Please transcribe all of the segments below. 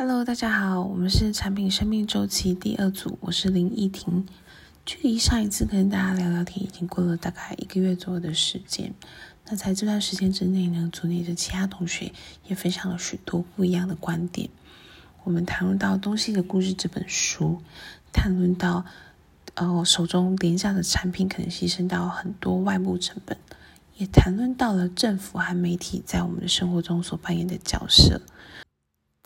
Hello，大家好，我们是产品生命周期第二组，我是林依婷。距离上一次跟大家聊聊天，已经过了大概一个月左右的时间。那在这段时间之内呢，组内的其他同学也分享了许多不一样的观点。我们谈论到《东西的故事》这本书，谈论到呃我手中廉价的产品可能牺牲到很多外部成本，也谈论到了政府和媒体在我们的生活中所扮演的角色。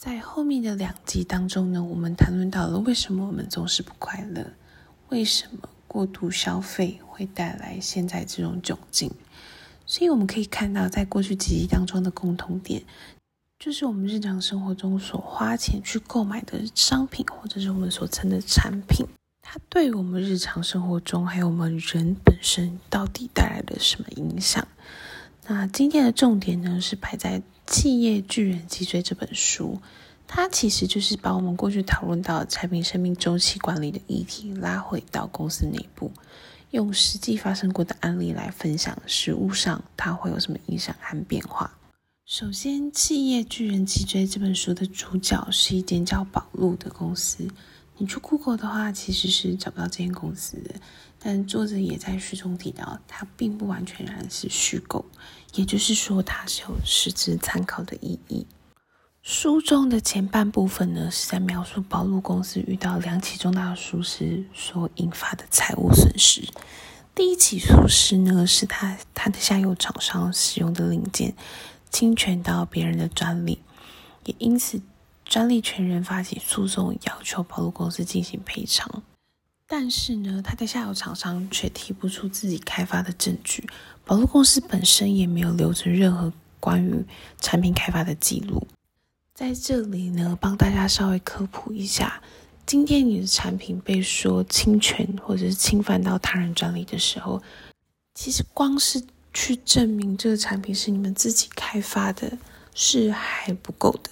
在后面的两集当中呢，我们谈论到了为什么我们总是不快乐，为什么过度消费会带来现在这种窘境。所以我们可以看到，在过去几集当中的共同点，就是我们日常生活中所花钱去购买的商品，或者是我们所称的产品，它对我们日常生活中还有我们人本身到底带来了什么影响？那今天的重点呢，是摆在。《企业巨人脊椎》这本书，它其实就是把我们过去讨论到产品生命周期管理的议题拉回到公司内部，用实际发生过的案例来分享实物上它会有什么影响和变化。首先，《企业巨人脊椎》这本书的主角是一间叫宝路的公司。你去 Google 的话，其实是找不到这间公司的。但作者也在书中提到，它并不完全然是虚构，也就是说，它是有实质参考的意义。书中的前半部分呢，是在描述宝路公司遇到两起重大的疏失所引发的财务损失。第一起疏失呢，是他他的下游厂商使用的零件侵权到别人的专利，也因此。专利权人发起诉讼，要求宝路公司进行赔偿，但是呢，他的下游厂商却提不出自己开发的证据，宝路公司本身也没有留存任何关于产品开发的记录。在这里呢，帮大家稍微科普一下：今天你的产品被说侵权或者是侵犯到他人专利的时候，其实光是去证明这个产品是你们自己开发的，是还不够的。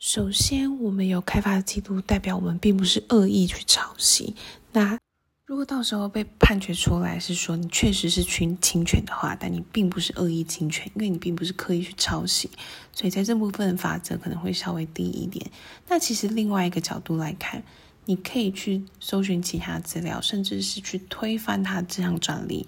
首先，我们有开发的记录，代表我们并不是恶意去抄袭。那如果到时候被判决出来是说你确实是侵侵权的话，但你并不是恶意侵权，因为你并不是刻意去抄袭，所以在这部分法则可能会稍微低一点。那其实另外一个角度来看，你可以去搜寻其他资料，甚至是去推翻他这项专利。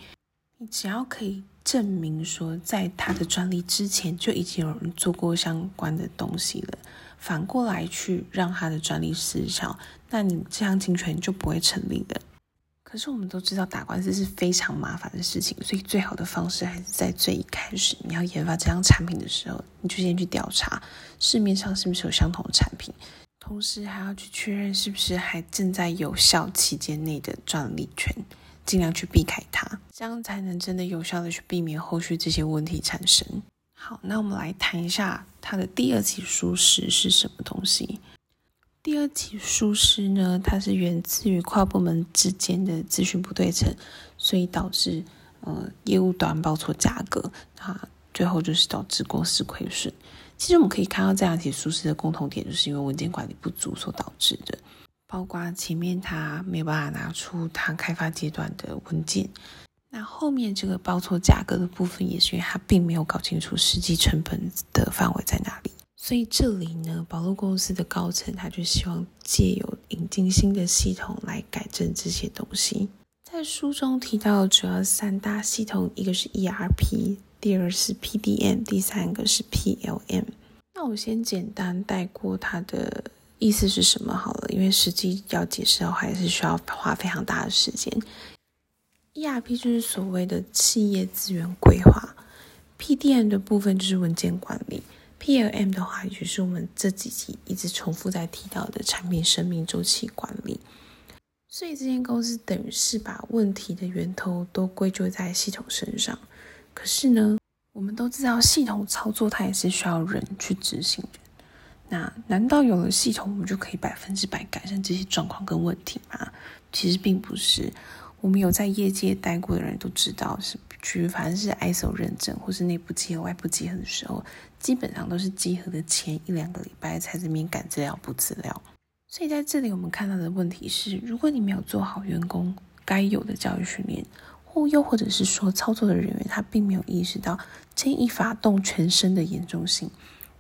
你只要可以证明说，在他的专利之前就已经有人做过相关的东西了。反过来去让他的专利失效，那你这样侵权就不会成立的。可是我们都知道打官司是非常麻烦的事情，所以最好的方式还是在最一开始你要研发这样产品的时候，你就先去调查市面上是不是有相同的产品，同时还要去确认是不是还正在有效期间内的专利权，尽量去避开它，这样才能真的有效的去避免后续这些问题产生。好，那我们来谈一下它的第二起疏失是什么东西。第二起疏失呢，它是源自于跨部门之间的资讯不对称，所以导致呃业务端报错价格，那最后就是导致公司亏损。其实我们可以看到这两起疏失的共同点，就是因为文件管理不足所导致的，包括前面他没有办法拿出他开发阶段的文件。那后面这个报错价格的部分，也是因为他并没有搞清楚实际成本的范围在哪里。所以这里呢，宝路公司的高层他就希望借由引进新的系统来改正这些东西。在书中提到主要三大系统，一个是 ERP，第二是 PDM，第三个是 PLM。那我先简单带过它的意思是什么好了，因为实际要解释的话，还是需要花非常大的时间。ERP 就是所谓的企业资源规划，PDM 的部分就是文件管理，PLM 的话也就是我们这几集一直重复在提到的产品生命周期管理。所以这间公司等于是把问题的源头都归咎在系统身上。可是呢，我们都知道系统操作它也是需要人去执行的。那难道有了系统，我们就可以百分之百改善这些状况跟问题吗？其实并不是。我们有在业界待过的人都知道，是举凡是 ISO 认证或是内部集合、外部集合的时候，基本上都是集合的前一两个礼拜才这边赶资料、补资料。所以在这里我们看到的问题是，如果你没有做好员工该有的教育训练，或又或者是说操作的人员他并没有意识到牵一发动全身的严重性，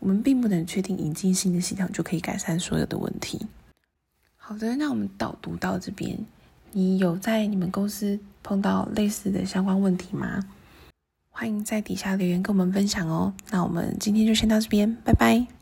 我们并不能确定引进新的系统就可以改善所有的问题。好的，那我们导读到这边，你有在你们公司碰到类似的相关问题吗？欢迎在底下留言跟我们分享哦。那我们今天就先到这边，拜拜。